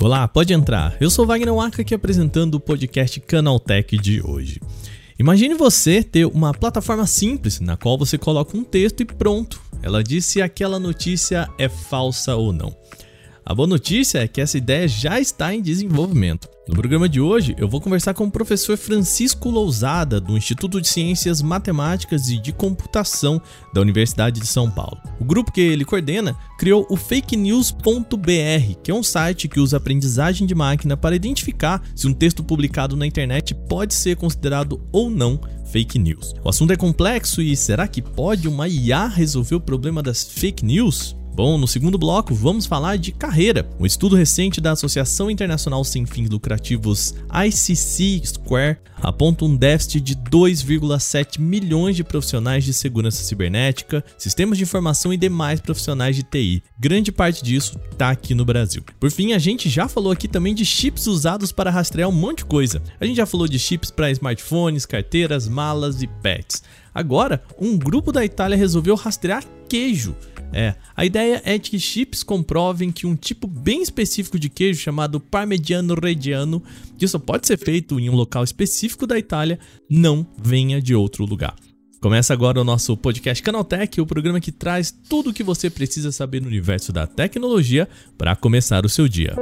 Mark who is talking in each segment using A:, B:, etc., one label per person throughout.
A: Olá, pode entrar. Eu sou Wagner Waka aqui apresentando o podcast Canaltech de hoje. Imagine você ter uma plataforma simples na qual você coloca um texto e pronto. Ela diz se aquela notícia é falsa ou não. A boa notícia é que essa ideia já está em desenvolvimento. No programa de hoje, eu vou conversar com o professor Francisco Lousada, do Instituto de Ciências Matemáticas e de Computação da Universidade de São Paulo. O grupo que ele coordena criou o fakenews.br, que é um site que usa aprendizagem de máquina para identificar se um texto publicado na internet pode ser considerado ou não fake news. O assunto é complexo e será que pode uma IA resolver o problema das fake news? Bom, no segundo bloco vamos falar de carreira. Um estudo recente da Associação Internacional Sem Fins Lucrativos ICC Square aponta um déficit de 2,7 milhões de profissionais de segurança cibernética, sistemas de informação e demais profissionais de TI. Grande parte disso está aqui no Brasil. Por fim, a gente já falou aqui também de chips usados para rastrear um monte de coisa. A gente já falou de chips para smartphones, carteiras, malas e pets. Agora, um grupo da Itália resolveu rastrear queijo. É, a ideia é de que chips comprovem que um tipo bem específico de queijo chamado Parmigiano Reggiano, que só pode ser feito em um local específico da Itália, não venha de outro lugar. Começa agora o nosso podcast Canaltech, o programa que traz tudo o que você precisa saber no universo da tecnologia para começar o seu dia.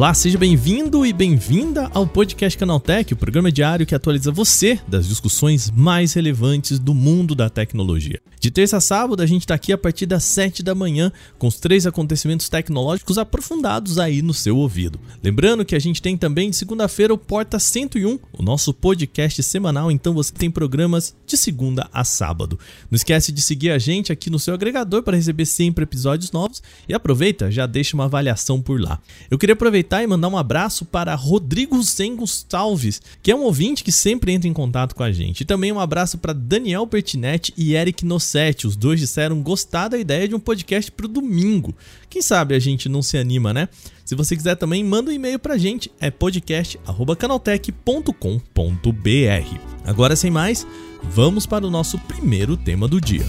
A: Olá, seja bem-vindo e bem-vinda ao podcast Canaltech, o programa diário que atualiza você das discussões mais relevantes do mundo da tecnologia. De terça a sábado, a gente está aqui a partir das 7 da manhã com os três acontecimentos tecnológicos aprofundados aí no seu ouvido. Lembrando que a gente tem também de segunda-feira o Porta 101, o nosso podcast semanal, então você tem programas de segunda a sábado. Não esquece de seguir a gente aqui no seu agregador para receber sempre episódios novos e aproveita, já deixa uma avaliação por lá. Eu queria aproveitar aproveitar e mandar um abraço para Rodrigo Zen Gonçalves, que é um ouvinte que sempre entra em contato com a gente. E também um abraço para Daniel Pertinetti e Eric Nossetti. Os dois disseram gostar da ideia de um podcast para o domingo. Quem sabe a gente não se anima, né? Se você quiser também, manda um e-mail pra gente, é podcast@canaltech.com.br. Agora sem mais, vamos para o nosso primeiro tema do dia.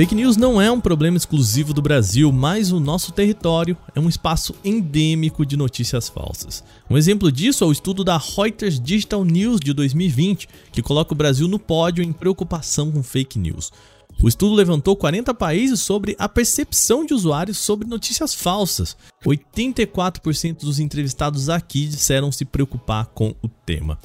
A: Fake news não é um problema exclusivo do Brasil, mas o nosso território é um espaço endêmico de notícias falsas. Um exemplo disso é o estudo da Reuters Digital News de 2020, que coloca o Brasil no pódio em preocupação com fake news. O estudo levantou 40 países sobre a percepção de usuários sobre notícias falsas. 84% dos entrevistados aqui disseram se preocupar com o tema.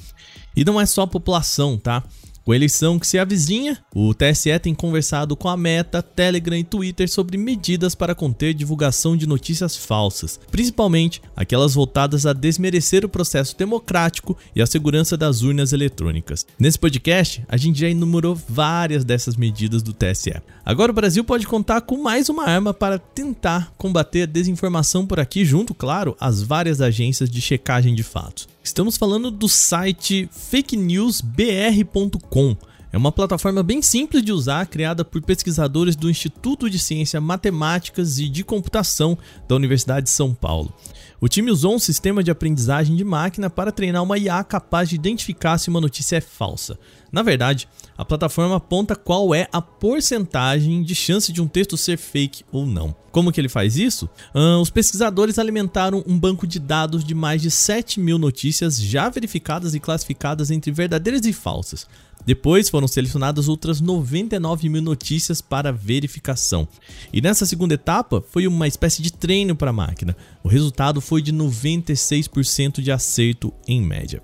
A: E não é só a população, tá? Com a eleição que se avizinha, o TSE tem conversado com a Meta, Telegram e Twitter sobre medidas para conter divulgação de notícias falsas, principalmente aquelas voltadas a desmerecer o processo democrático e a segurança das urnas eletrônicas. Nesse podcast, a gente já enumerou várias dessas medidas do TSE. Agora o Brasil pode contar com mais uma arma para tentar combater a desinformação por aqui, junto, claro, às várias agências de checagem de fatos. Estamos falando do site fakenewsbr.com. É uma plataforma bem simples de usar, criada por pesquisadores do Instituto de Ciências Matemáticas e de Computação da Universidade de São Paulo. O time usou um sistema de aprendizagem de máquina para treinar uma IA capaz de identificar se uma notícia é falsa. Na verdade, a plataforma aponta qual é a porcentagem de chance de um texto ser fake ou não. Como que ele faz isso? Uh, os pesquisadores alimentaram um banco de dados de mais de 7 mil notícias já verificadas e classificadas entre verdadeiras e falsas. Depois foram selecionadas outras 99 mil notícias para verificação. E nessa segunda etapa foi uma espécie de treino para a máquina. O resultado foi de 96% de acerto em média.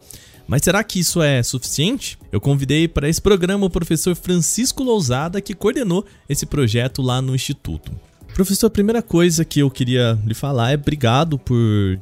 A: Mas será que isso é suficiente? Eu convidei para esse programa o professor Francisco Lousada, que coordenou esse projeto lá no Instituto. Professor, a primeira coisa que eu queria lhe falar é obrigado por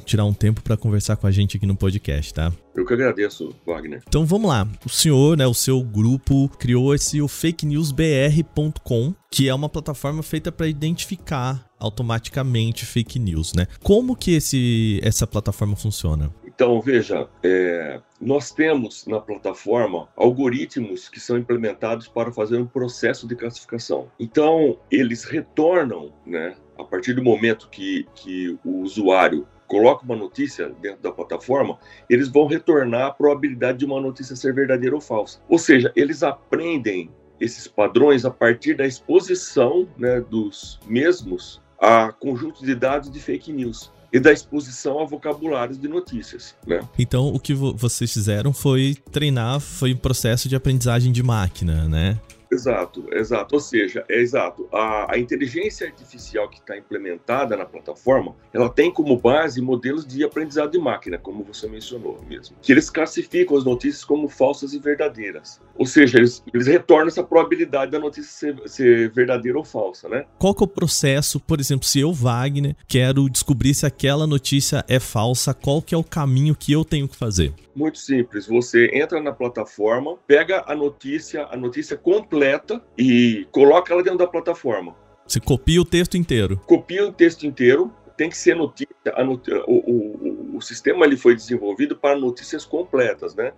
A: tirar um tempo para conversar com a gente aqui no podcast, tá?
B: Eu que agradeço, Wagner.
A: Então vamos lá. O senhor, né, o seu grupo criou esse o fakenewsbr.com, que é uma plataforma feita para identificar automaticamente fake news, né? Como que esse essa plataforma funciona?
B: Então, veja, é, nós temos na plataforma algoritmos que são implementados para fazer um processo de classificação. Então, eles retornam, né, a partir do momento que, que o usuário coloca uma notícia dentro da plataforma, eles vão retornar a probabilidade de uma notícia ser verdadeira ou falsa. Ou seja, eles aprendem esses padrões a partir da exposição né, dos mesmos a conjuntos de dados de fake news e da exposição a vocabulários de notícias. Né?
A: Então, o que vocês fizeram foi treinar, foi um processo de aprendizagem de máquina, né?
B: Exato, exato. Ou seja, é exato. A, a inteligência artificial que está implementada na plataforma, ela tem como base modelos de aprendizado de máquina, como você mencionou mesmo, que eles classificam as notícias como falsas e verdadeiras. Ou seja, eles, eles retornam essa probabilidade da notícia ser, ser verdadeira ou falsa, né?
A: Qual que é o processo, por exemplo, se eu, Wagner, quero descobrir se aquela notícia é falsa, qual que é o caminho que eu tenho que fazer?
B: Muito simples. Você entra na plataforma, pega a notícia, a notícia completa e coloca ela dentro da plataforma.
A: Você copia o texto inteiro.
B: Copia o texto inteiro. Tem que ser notícia. Not... O, o, o, sistema ele foi desenvolvido para notícias completas, né?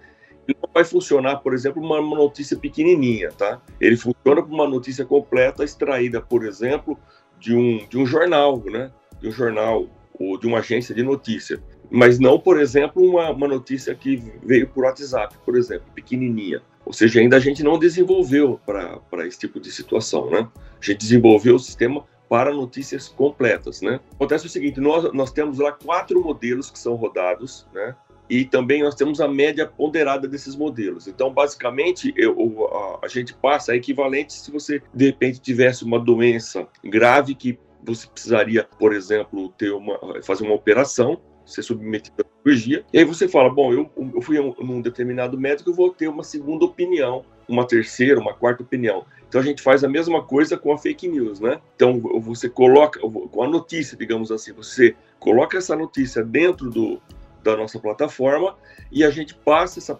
B: Ele não vai funcionar, por exemplo, uma, uma notícia pequenininha, tá? Ele funciona para uma notícia completa extraída, por exemplo, de um, de um jornal, né? De um jornal ou de uma agência de notícia mas não, por exemplo, uma, uma notícia que veio por WhatsApp, por exemplo, pequenininha. Ou seja, ainda a gente não desenvolveu para esse tipo de situação, né? A gente desenvolveu o sistema para notícias completas, né? Acontece o seguinte, nós, nós temos lá quatro modelos que são rodados, né? E também nós temos a média ponderada desses modelos. Então, basicamente, eu, a, a gente passa a equivalente se você, de repente, tivesse uma doença grave que você precisaria, por exemplo, ter uma, fazer uma operação, ser submetido cirurgia. E aí você fala, bom, eu, eu fui um, num determinado médico, eu vou ter uma segunda opinião, uma terceira, uma quarta opinião. Então a gente faz a mesma coisa com a fake news, né? Então você coloca, com a notícia, digamos assim, você coloca essa notícia dentro do, da nossa plataforma e a gente passa essa,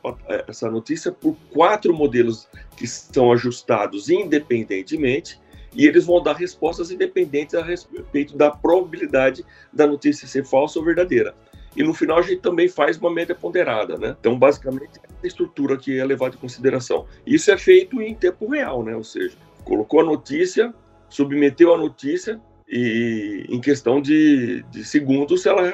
B: essa notícia por quatro modelos que são ajustados independentemente e eles vão dar respostas independentes a respeito da probabilidade da notícia ser falsa ou verdadeira. E no final a gente também faz uma média ponderada, né? Então, basicamente, é a estrutura que é levada em consideração. Isso é feito em tempo real, né? Ou seja, colocou a notícia, submeteu a notícia, e em questão de, de segundos ela,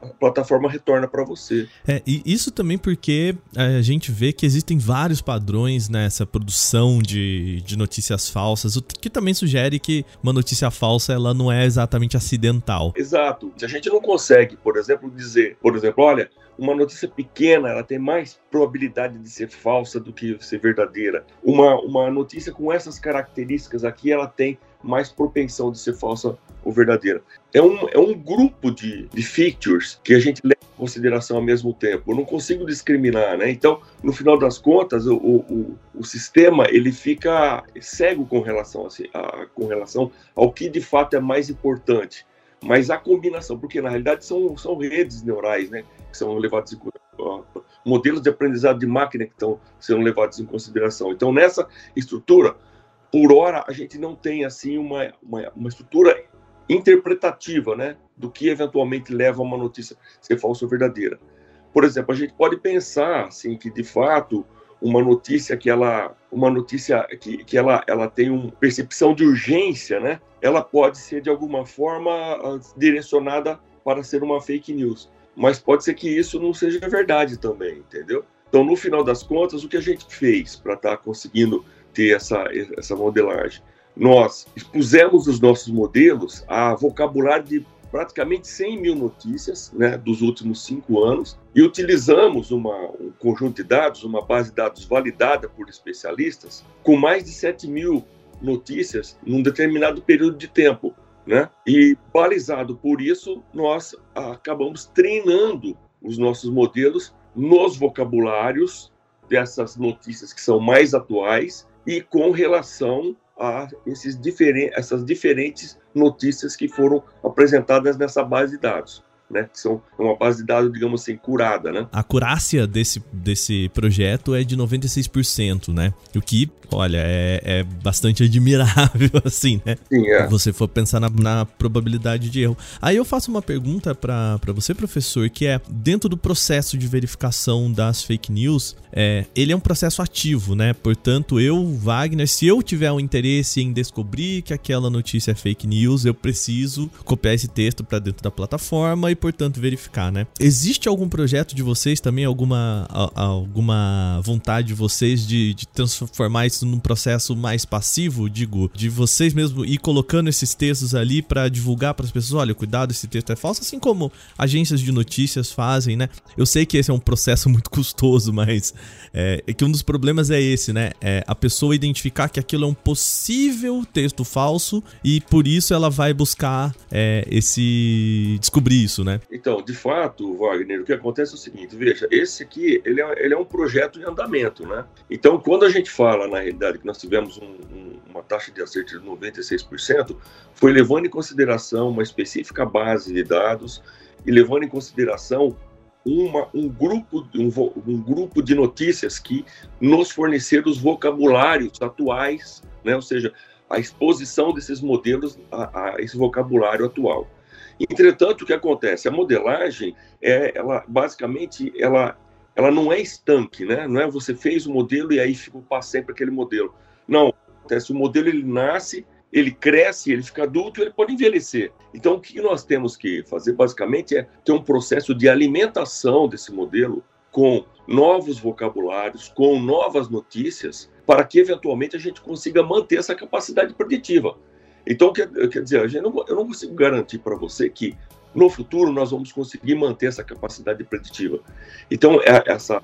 B: a plataforma retorna para você.
A: É, e isso também porque a gente vê que existem vários padrões nessa produção de, de notícias falsas, o que também sugere que uma notícia falsa ela não é exatamente acidental.
B: Exato. Se a gente não consegue, por exemplo, dizer, por exemplo, olha, uma notícia pequena ela tem mais probabilidade de ser falsa do que ser verdadeira. Uma, uma notícia com essas características aqui ela tem mais propensão de ser falsa ou verdadeira. É um, é um grupo de, de features que a gente leva em consideração ao mesmo tempo. Eu não consigo discriminar, né? Então, no final das contas, o, o, o sistema ele fica cego com relação, a, a, com relação ao que de fato é mais importante. Mas a combinação, porque na realidade são, são redes neurais, né? Que são levadas em modelos de aprendizado de máquina que estão sendo levados em consideração. Então, nessa estrutura, por hora, a gente não tem assim uma, uma, uma estrutura interpretativa, né, do que eventualmente leva a uma notícia ser falsa ou verdadeira. Por exemplo, a gente pode pensar assim que de fato uma notícia que ela uma notícia que, que ela, ela tem uma percepção de urgência, né? Ela pode ser de alguma forma direcionada para ser uma fake news, mas pode ser que isso não seja verdade também, entendeu? Então, no final das contas, o que a gente fez para estar tá conseguindo ter essa, essa modelagem. Nós expusemos os nossos modelos a vocabulário de praticamente 100 mil notícias né, dos últimos cinco anos e utilizamos uma, um conjunto de dados, uma base de dados validada por especialistas, com mais de 7 mil notícias num determinado período de tempo. Né? E balizado por isso, nós acabamos treinando os nossos modelos nos vocabulários dessas notícias que são mais atuais e com relação a esses diferen essas diferentes notícias que foram apresentadas nessa base de dados. Né? Que são uma base de dados, digamos assim, curada, né?
A: A acurácia desse, desse projeto é de 96%, né? O que, olha, é, é bastante admirável, assim, né? Sim, é. Se você for pensar na, na, probabilidade de erro. Aí eu faço uma pergunta para você, professor, que é, dentro do processo de verificação das fake news, é, ele é um processo ativo, né? Portanto, eu, Wagner, se eu tiver um interesse em descobrir que aquela notícia é fake news, eu preciso copiar esse texto para dentro da plataforma e portanto, verificar, né? Existe algum projeto de vocês também, alguma, alguma vontade de vocês de, de transformar isso num processo mais passivo, digo, de vocês mesmo ir colocando esses textos ali para divulgar para as pessoas, olha, cuidado, esse texto é falso, assim como agências de notícias fazem, né? Eu sei que esse é um processo muito custoso, mas é, é que um dos problemas é esse, né? É a pessoa identificar que aquilo é um possível texto falso e por isso ela vai buscar é, esse descobrir isso, né? né?
B: Então, de fato, Wagner, o que acontece é o seguinte, veja, esse aqui, ele é, ele é um projeto em andamento, né? Então, quando a gente fala, na realidade, que nós tivemos um, um, uma taxa de acerto de 96%, foi levando em consideração uma específica base de dados e levando em consideração uma, um, grupo, um, um, grupo de notícias que nos forneceram os vocabulários atuais, né? ou seja, a exposição desses modelos a, a esse vocabulário atual. Entretanto, o que acontece? A modelagem, é, ela basicamente, ela, ela não é estanque, né? Não é você fez o modelo e aí ficou para sempre aquele modelo. Não, acontece, o modelo ele nasce, ele cresce, ele fica adulto, ele pode envelhecer. Então, o que nós temos que fazer basicamente é ter um processo de alimentação desse modelo com novos vocabulários, com novas notícias, para que eventualmente a gente consiga manter essa capacidade preditiva. Então, quer, quer dizer, eu não, eu não consigo garantir para você que no futuro nós vamos conseguir manter essa capacidade preditiva. Então, é, essa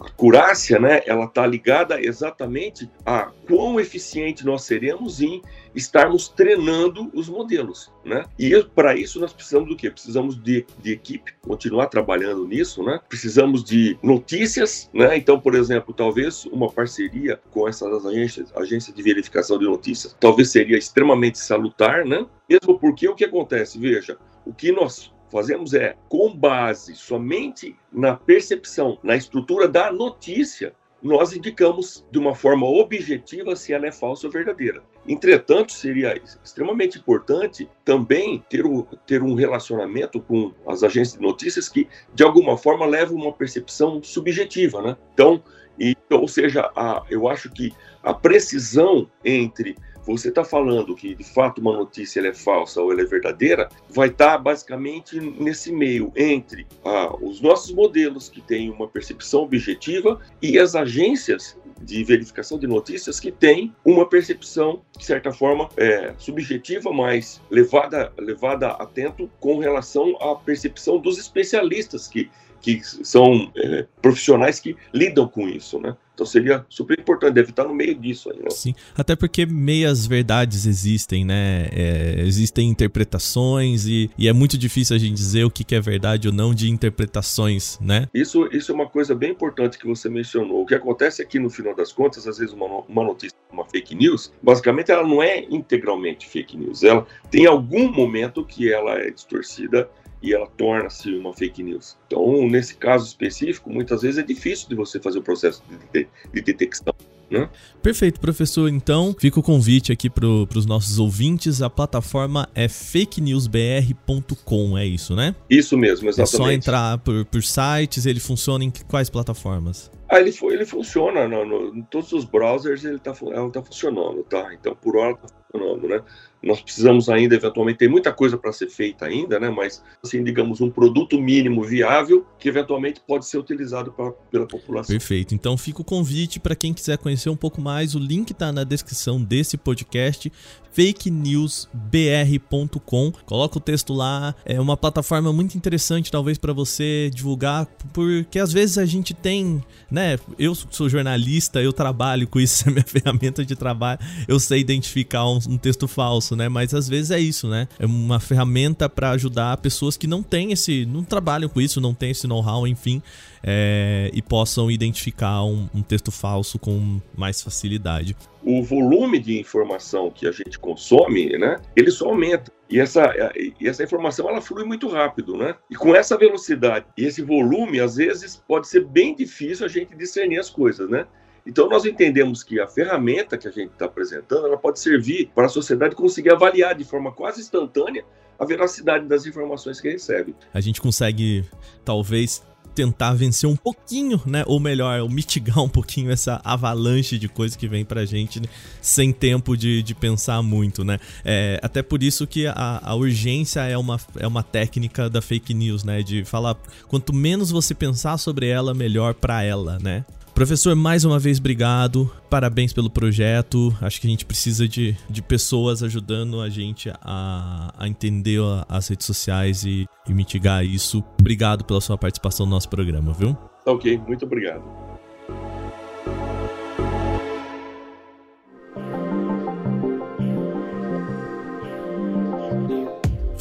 B: a acurácia, né, ela está ligada exatamente a quão eficiente nós seremos em estarmos treinando os modelos, né? E para isso nós precisamos do quê? Precisamos de, de equipe, continuar trabalhando nisso, né? Precisamos de notícias, né? Então, por exemplo, talvez uma parceria com essas agências, agências de verificação de notícias, talvez seria extremamente salutar, né? Mesmo porque o que acontece, veja, o que nós fazemos é, com base somente na percepção, na estrutura da notícia, nós indicamos de uma forma objetiva se ela é falsa ou verdadeira. Entretanto, seria extremamente importante também ter, o, ter um relacionamento com as agências de notícias que, de alguma forma, levam uma percepção subjetiva. Né? Então, e, ou seja, a, eu acho que a precisão entre você está falando que de fato uma notícia é falsa ou é verdadeira, vai estar tá basicamente nesse meio entre ah, os nossos modelos que têm uma percepção objetiva e as agências de verificação de notícias que têm uma percepção, de certa forma, é, subjetiva, mas levada, levada atento com relação à percepção dos especialistas que que são é, profissionais que lidam com isso, né? Então seria super importante, deve estar no meio disso aí, né?
A: Sim, até porque meias verdades existem, né? É, existem interpretações e, e, é muito difícil a gente dizer o que, que é verdade ou não de interpretações, né?
B: Isso, isso é uma coisa bem importante que você mencionou. O que acontece aqui, no final das contas, às vezes uma, uma notícia, uma fake news, basicamente ela não é integralmente fake news. Ela tem algum momento que ela é distorcida e ela torna-se uma fake news. Então, nesse caso específico, muitas vezes é difícil de você fazer o processo de, de, de detecção. Né?
A: Perfeito, professor. Então, fica o convite aqui para os nossos ouvintes. A plataforma é fakenewsbr.com, é isso, né?
B: Isso mesmo, exatamente.
A: É só entrar por, por sites, ele funciona em quais plataformas?
B: Ah, ele, ele funciona no, no, em todos os browsers, ele está tá funcionando, tá? Então, por hora está funcionando, né? Nós precisamos ainda, eventualmente, tem muita coisa para ser feita ainda, né? Mas, assim, digamos, um produto mínimo viável que, eventualmente, pode ser utilizado pra, pela população.
A: Perfeito. Então, fica o convite para quem quiser conhecer um pouco mais. O link está na descrição desse podcast fakenewsbr.com. Coloca o texto lá. É uma plataforma muito interessante, talvez, para você divulgar, porque às vezes a gente tem, né? Eu sou jornalista, eu trabalho com isso, é minha ferramenta de trabalho. Eu sei identificar um, um texto falso, né? Mas às vezes é isso, né? É uma ferramenta para ajudar pessoas que não têm esse, não trabalham com isso, não têm esse know-how, enfim, é, e possam identificar um, um texto falso com mais facilidade.
B: O volume de informação que a gente consome, né? Ele só aumenta. E essa, e essa informação ela flui muito rápido, né? E com essa velocidade e esse volume, às vezes pode ser bem difícil a gente discernir as coisas, né? Então nós entendemos que a ferramenta que a gente está apresentando, ela pode servir para a sociedade conseguir avaliar de forma quase instantânea a veracidade das informações que recebe.
A: A gente consegue talvez tentar vencer um pouquinho, né? Ou melhor, mitigar um pouquinho essa avalanche de coisas que vem pra gente né? sem tempo de, de pensar muito, né? É, até por isso que a, a urgência é uma, é uma técnica da fake news, né? De falar, quanto menos você pensar sobre ela, melhor para ela, né? Professor, mais uma vez, obrigado. Parabéns pelo projeto. Acho que a gente precisa de, de pessoas ajudando a gente a, a entender as redes sociais e, e mitigar isso. Obrigado pela sua participação no nosso programa, viu?
B: Ok, muito obrigado.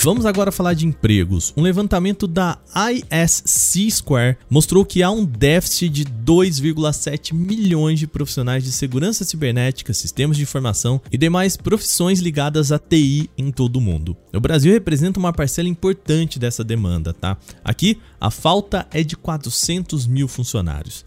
A: Vamos agora falar de empregos. Um levantamento da ISC Square mostrou que há um déficit de 2,7 milhões de profissionais de segurança cibernética, sistemas de informação e demais profissões ligadas à TI em todo o mundo. O Brasil representa uma parcela importante dessa demanda, tá? Aqui, a falta é de 400 mil funcionários.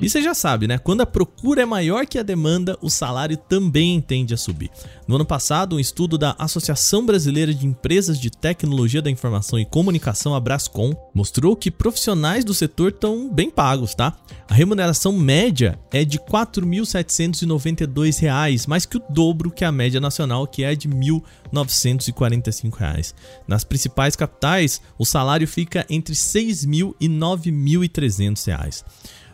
A: E você já sabe, né? Quando a procura é maior que a demanda, o salário também tende a subir. No ano passado, um estudo da Associação Brasileira de Empresas de Tecnologia da Informação e Comunicação, a Brascom, mostrou que profissionais do setor estão bem pagos, tá? A remuneração média é de R$ 4.792, mais que o dobro que a média nacional, que é de R$ 1.945. Nas principais capitais, o salário fica entre R$ 6.000 e R$ 9.300.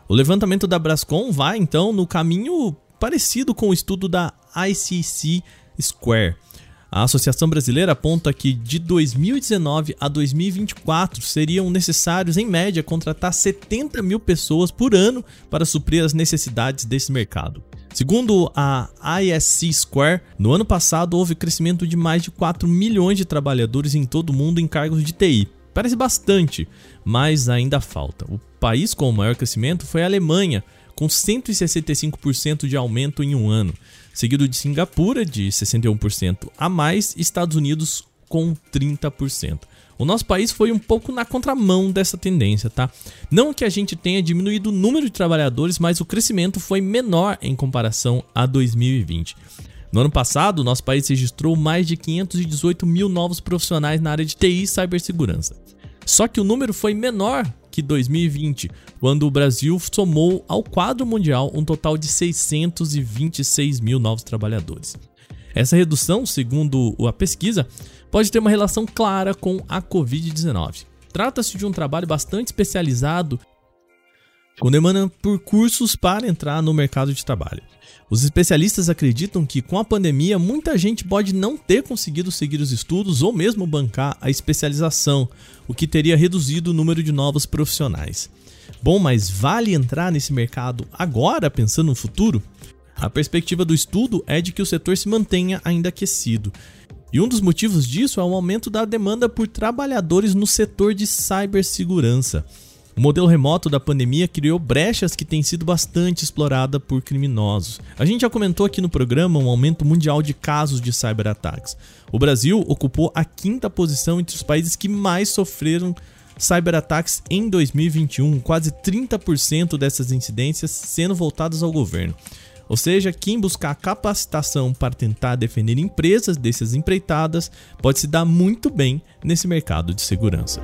A: O levantamento da Brascom vai então no caminho parecido com o estudo da ICC Square. A Associação Brasileira aponta que de 2019 a 2024 seriam necessários, em média, contratar 70 mil pessoas por ano para suprir as necessidades desse mercado. Segundo a ISC Square, no ano passado houve crescimento de mais de 4 milhões de trabalhadores em todo o mundo em cargos de TI. Parece bastante, mas ainda falta. O país com o maior crescimento foi a Alemanha, com 165% de aumento em um ano, seguido de Singapura, de 61% a mais, e Estados Unidos com 30%. O nosso país foi um pouco na contramão dessa tendência, tá? Não que a gente tenha diminuído o número de trabalhadores, mas o crescimento foi menor em comparação a 2020. No ano passado, nosso país registrou mais de 518 mil novos profissionais na área de TI e cibersegurança. Só que o número foi menor que 2020, quando o Brasil somou ao quadro mundial um total de 626 mil novos trabalhadores. Essa redução, segundo a pesquisa, pode ter uma relação clara com a Covid-19. Trata-se de um trabalho bastante especializado com demanda por cursos para entrar no mercado de trabalho. Os especialistas acreditam que com a pandemia muita gente pode não ter conseguido seguir os estudos ou mesmo bancar a especialização, o que teria reduzido o número de novos profissionais. Bom, mas vale entrar nesse mercado agora pensando no futuro? A perspectiva do estudo é de que o setor se mantenha ainda aquecido. E um dos motivos disso é o aumento da demanda por trabalhadores no setor de cibersegurança. O modelo remoto da pandemia criou brechas que têm sido bastante explorada por criminosos. A gente já comentou aqui no programa um aumento mundial de casos de cyberataques. O Brasil ocupou a quinta posição entre os países que mais sofreram cyberataques em 2021, quase 30% dessas incidências sendo voltadas ao governo. Ou seja, quem buscar capacitação para tentar defender empresas dessas empreitadas pode se dar muito bem nesse mercado de segurança.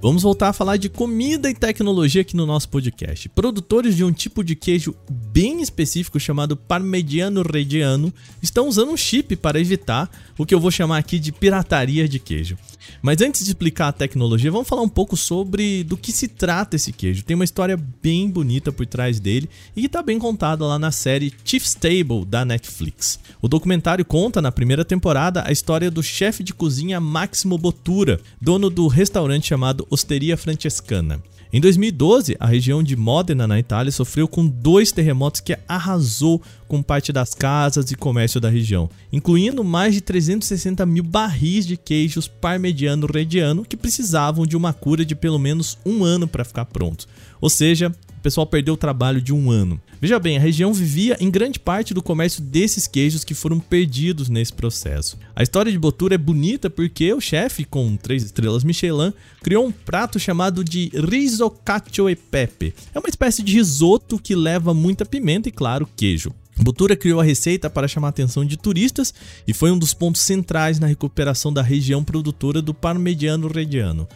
A: Vamos voltar a falar de comida e tecnologia aqui no nosso podcast. Produtores de um tipo de queijo bem específico chamado Parmigiano Reggiano estão usando um chip para evitar o que eu vou chamar aqui de pirataria de queijo. Mas antes de explicar a tecnologia, vamos falar um pouco sobre do que se trata esse queijo. Tem uma história bem bonita por trás dele e que está bem contada lá na série Chief's Table da Netflix. O documentário conta na primeira temporada a história do chefe de cozinha Máximo Bottura, dono do restaurante chamado Osteria Francescana. Em 2012, a região de Modena, na Itália, sofreu com dois terremotos que arrasou com parte das casas e comércio da região, incluindo mais de 360 mil barris de queijos parmegiano reggiano que precisavam de uma cura de pelo menos um ano para ficar prontos. Ou seja, o pessoal perdeu o trabalho de um ano. Veja bem, a região vivia em grande parte do comércio desses queijos que foram perdidos nesse processo. A história de Botura é bonita porque o chefe, com três estrelas Michelin, criou um prato chamado de riso cacio e pepe. É uma espécie de risoto que leva muita pimenta e, claro, queijo. Botura criou a receita para chamar a atenção de turistas e foi um dos pontos centrais na recuperação da região produtora do parmegiano reggiano.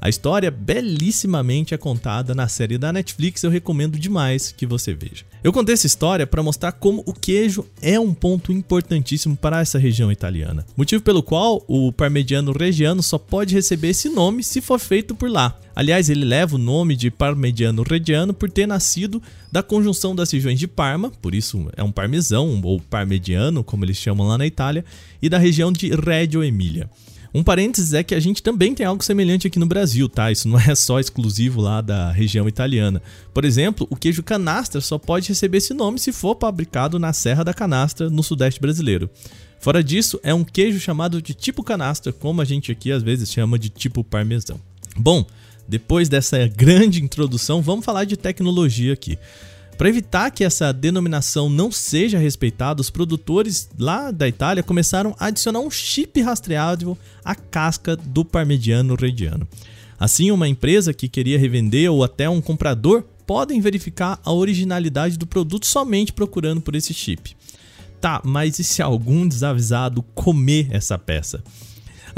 A: A história belíssimamente é contada na série da Netflix, eu recomendo demais que você veja. Eu contei essa história para mostrar como o queijo é um ponto importantíssimo para essa região italiana, motivo pelo qual o parmegiano reggiano só pode receber esse nome se for feito por lá. Aliás, ele leva o nome de parmegiano reggiano por ter nascido da conjunção das regiões de Parma, por isso é um parmesão ou parmegiano, como eles chamam lá na Itália, e da região de Reggio Emília. Um parênteses é que a gente também tem algo semelhante aqui no Brasil, tá? Isso não é só exclusivo lá da região italiana. Por exemplo, o queijo canastra só pode receber esse nome se for fabricado na Serra da Canastra, no sudeste brasileiro. Fora disso, é um queijo chamado de tipo canastra, como a gente aqui às vezes chama de tipo parmesão. Bom, depois dessa grande introdução, vamos falar de tecnologia aqui. Para evitar que essa denominação não seja respeitada, os produtores lá da Itália começaram a adicionar um chip rastreável à casca do parmegiano reggiano. Assim, uma empresa que queria revender ou até um comprador podem verificar a originalidade do produto somente procurando por esse chip. Tá, mas e se algum desavisado comer essa peça?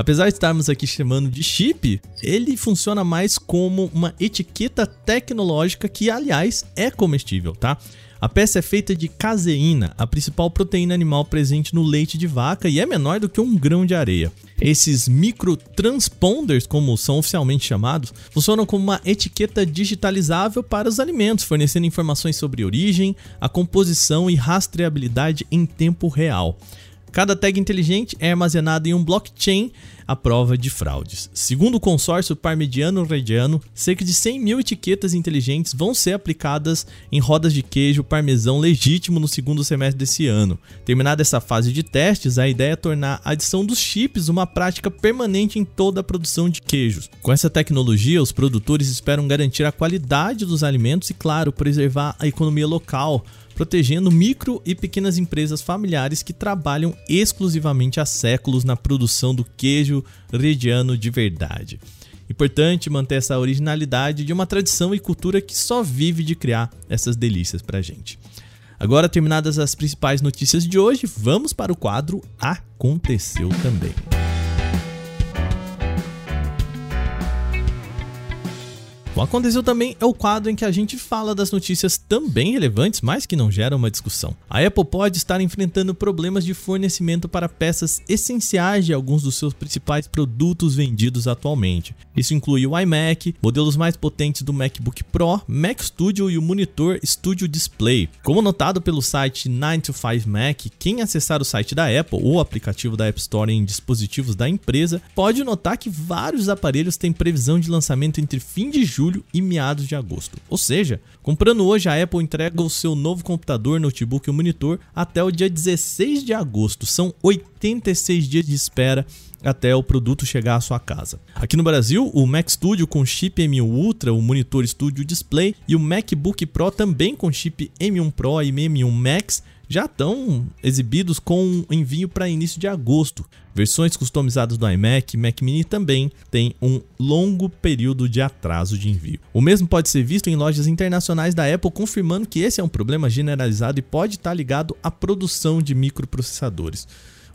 A: Apesar de estarmos aqui chamando de chip, ele funciona mais como uma etiqueta tecnológica que, aliás, é comestível, tá? A peça é feita de caseína, a principal proteína animal presente no leite de vaca e é menor do que um grão de areia. Esses microtransponders, como são oficialmente chamados, funcionam como uma etiqueta digitalizável para os alimentos, fornecendo informações sobre origem, a composição e rastreabilidade em tempo real. Cada tag inteligente é armazenada em um blockchain à prova de fraudes. Segundo o consórcio Parmigiano Reggiano, cerca de 100 mil etiquetas inteligentes vão ser aplicadas em rodas de queijo parmesão legítimo no segundo semestre desse ano. Terminada essa fase de testes, a ideia é tornar a adição dos chips uma prática permanente em toda a produção de queijos. Com essa tecnologia, os produtores esperam garantir a qualidade dos alimentos e, claro, preservar a economia local protegendo micro e pequenas empresas familiares que trabalham exclusivamente há séculos na produção do queijo reggiano de verdade. Importante manter essa originalidade de uma tradição e cultura que só vive de criar essas delícias pra gente. Agora, terminadas as principais notícias de hoje, vamos para o quadro Aconteceu também. O Aconteceu também é o quadro em que a gente fala das notícias também relevantes, mas que não geram uma discussão. A Apple pode estar enfrentando problemas de fornecimento para peças essenciais de alguns dos seus principais produtos vendidos atualmente. Isso inclui o iMac, modelos mais potentes do MacBook Pro, Mac Studio e o monitor Studio Display. Como notado pelo site 9to5Mac, quem acessar o site da Apple ou o aplicativo da App Store em dispositivos da empresa pode notar que vários aparelhos têm previsão de lançamento entre fim de julho julho e meados de agosto. Ou seja, comprando hoje, a Apple entrega o seu novo computador, notebook e monitor até o dia 16 de agosto. São 86 dias de espera até o produto chegar à sua casa. Aqui no Brasil, o Mac Studio com chip M1 Ultra, o monitor Studio Display e o MacBook Pro também com chip M1 Pro e M1 Max já estão exibidos com envio para início de agosto. Versões customizadas do iMac e Mac Mini também têm um longo período de atraso de envio. O mesmo pode ser visto em lojas internacionais da Apple, confirmando que esse é um problema generalizado e pode estar ligado à produção de microprocessadores.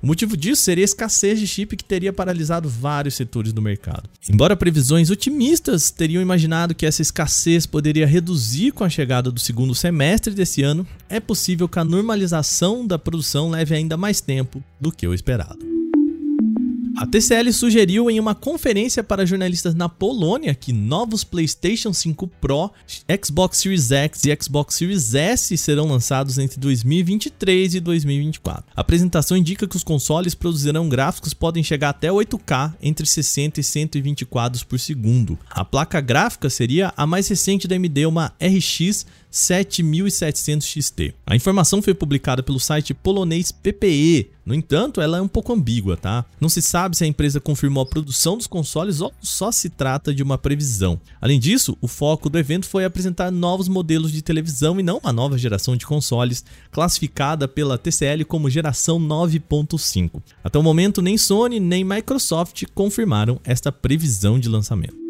A: O motivo disso seria a escassez de chip que teria paralisado vários setores do mercado. Embora previsões otimistas teriam imaginado que essa escassez poderia reduzir com a chegada do segundo semestre desse ano, é possível que a normalização da produção leve ainda mais tempo do que o esperado. A TCL sugeriu em uma conferência para jornalistas na Polônia que novos PlayStation 5 Pro, Xbox Series X e Xbox Series S serão lançados entre 2023 e 2024. A apresentação indica que os consoles produzirão gráficos que podem chegar até 8K entre 60 e 120 quadros por segundo. A placa gráfica seria a mais recente da AMD, uma RX 7700 XT. A informação foi publicada pelo site polonês PPE. No entanto, ela é um pouco ambígua, tá? Não se sabe se a empresa confirmou a produção dos consoles ou só se trata de uma previsão. Além disso, o foco do evento foi apresentar novos modelos de televisão e não uma nova geração de consoles, classificada pela TCL como geração 9.5. Até o momento, nem Sony nem Microsoft confirmaram esta previsão de lançamento.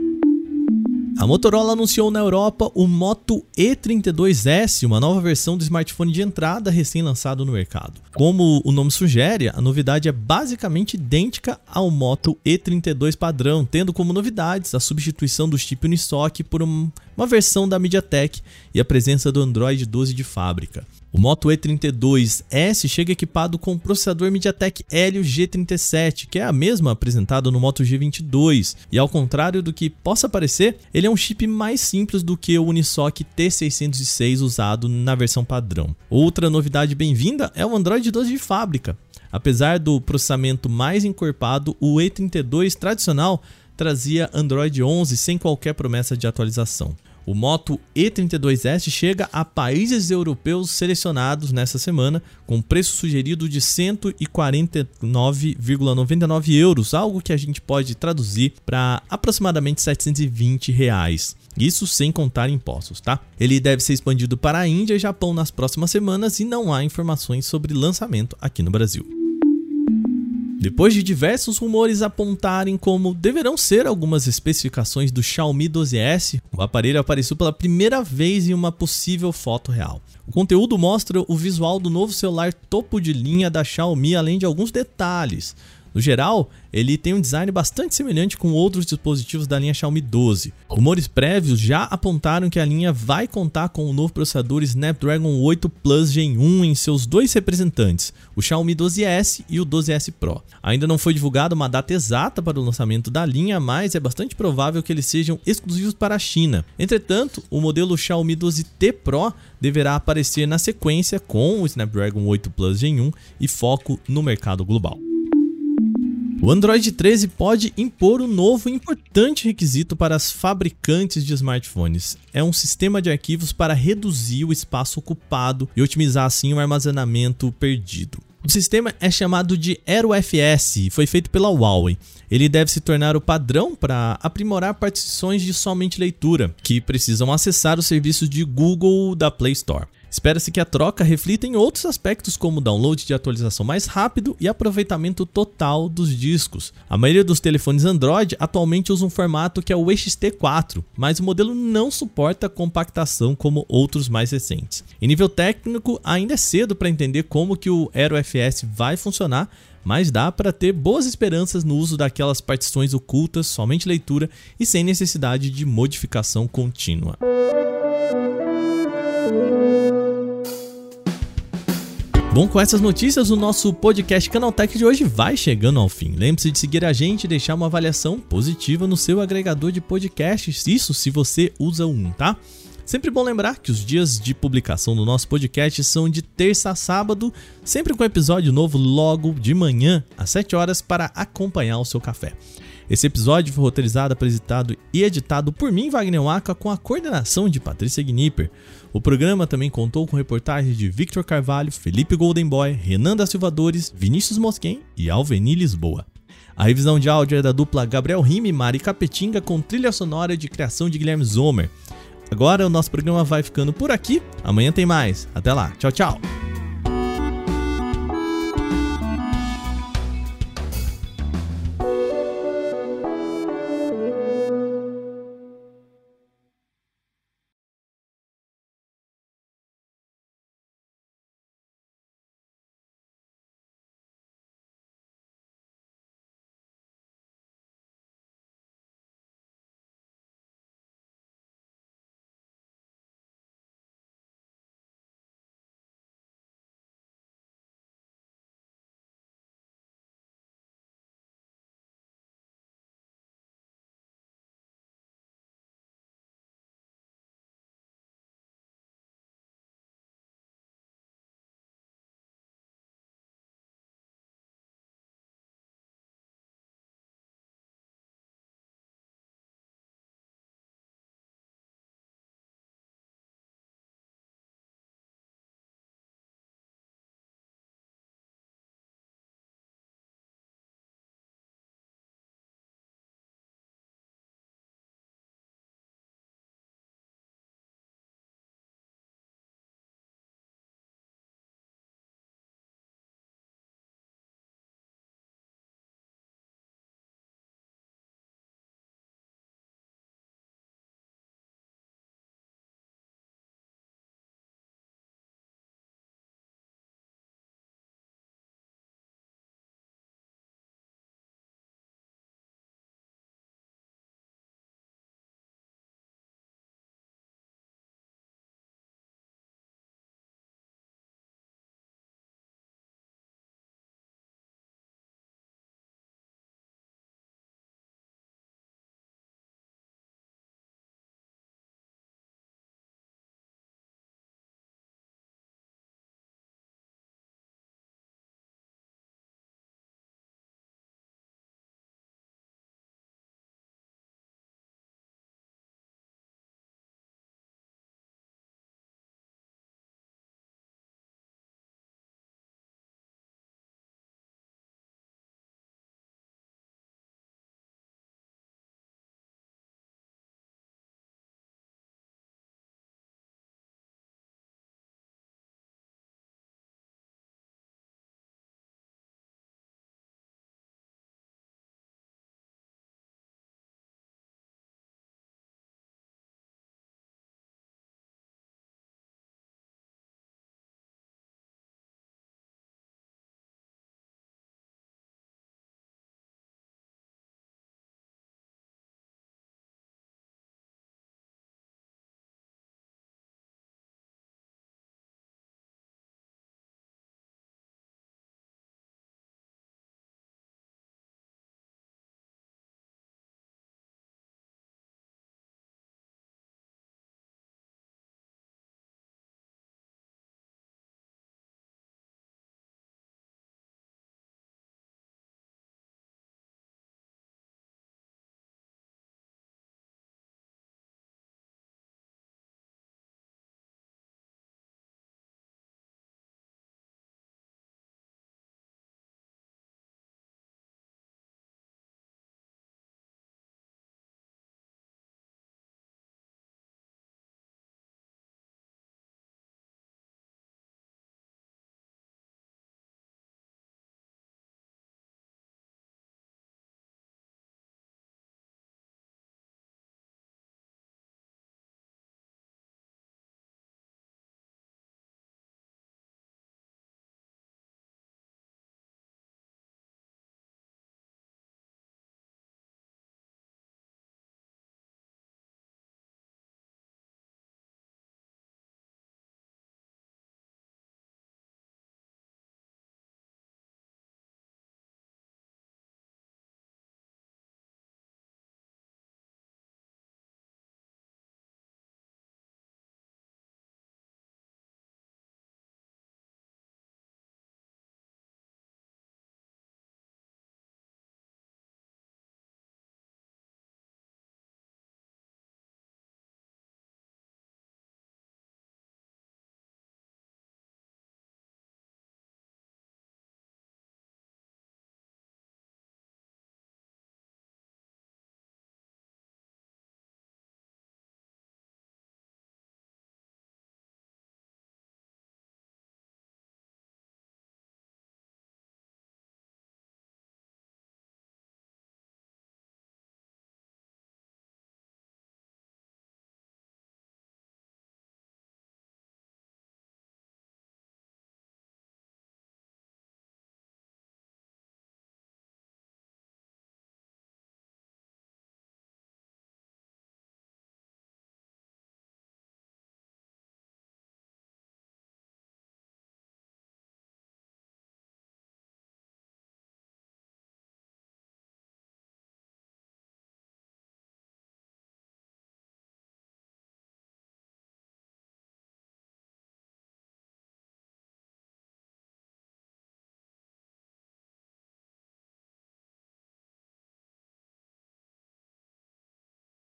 A: A Motorola anunciou na Europa o Moto E32S, uma nova versão do smartphone de entrada recém-lançado no mercado. Como o nome sugere, a novidade é basicamente idêntica ao Moto E32 padrão, tendo como novidades a substituição do chip Unisoc por uma versão da MediaTek e a presença do Android 12 de fábrica. O Moto E32S chega equipado com o processador MediaTek Helio G37, que é a mesma apresentada no Moto G22, e ao contrário do que possa parecer, ele é um chip mais simples do que o Unisoc T606 usado na versão padrão. Outra novidade bem-vinda é o Android 12 de fábrica. Apesar do processamento mais encorpado, o E32 tradicional trazia Android 11 sem qualquer promessa de atualização. O Moto E32S chega a países europeus selecionados nessa semana, com preço sugerido de 149,99 euros, algo que a gente pode traduzir para aproximadamente 720 reais. Isso sem contar impostos, tá? Ele deve ser expandido para a Índia e Japão nas próximas semanas e não há informações sobre lançamento aqui no Brasil. Depois de diversos rumores apontarem como deverão ser algumas especificações do Xiaomi 12S, o aparelho apareceu pela primeira vez em uma possível foto real. O conteúdo mostra o visual do novo celular topo de linha da Xiaomi, além de alguns detalhes, no geral, ele tem um design bastante semelhante com outros dispositivos da linha Xiaomi 12. Rumores prévios já apontaram que a linha vai contar com o novo processador Snapdragon 8 Plus Gen 1 em seus dois representantes, o Xiaomi 12S e o 12S Pro. Ainda não foi divulgada uma data exata para o lançamento da linha, mas é bastante provável que eles sejam exclusivos para a China. Entretanto, o modelo Xiaomi 12T Pro deverá aparecer na sequência com o Snapdragon 8 Plus Gen 1 e foco no mercado global. O Android 13 pode impor um novo e importante requisito para as fabricantes de smartphones. É um sistema de arquivos para reduzir o espaço ocupado e otimizar assim o armazenamento perdido. O sistema é chamado de AeroFS e foi feito pela Huawei. Ele deve se tornar o padrão para aprimorar partições de somente leitura, que precisam acessar os serviços de Google da Play Store. Espera-se que a troca reflita em outros aspectos como download de atualização mais rápido e aproveitamento total dos discos. A maioria dos telefones Android atualmente usa um formato que é o XT4, mas o modelo não suporta compactação como outros mais recentes. Em nível técnico, ainda é cedo para entender como que o AeroFS vai funcionar, mas dá para ter boas esperanças no uso daquelas partições ocultas, somente leitura e sem necessidade de modificação contínua. Bom, com essas notícias, o nosso podcast Canaltech de hoje vai chegando ao fim. Lembre-se de seguir a gente e deixar uma avaliação positiva no seu agregador de podcasts, isso se você usa um, tá? Sempre bom lembrar que os dias de publicação do nosso podcast são de terça a sábado, sempre com episódio novo logo de manhã, às 7 horas, para acompanhar o seu café. Esse episódio foi roteirizado, apresentado e editado por mim, Wagner Waka, com a coordenação de Patrícia Gnipper. O programa também contou com reportagens de Victor Carvalho, Felipe Goldenboy, Renan da Silvadores, Vinícius Mosquen e Alveni Lisboa. A revisão de áudio é da dupla Gabriel Rime e Mari Capetinga com trilha sonora de criação de Guilherme Zomer. Agora o nosso programa vai ficando por aqui. Amanhã tem mais. Até lá. Tchau, tchau.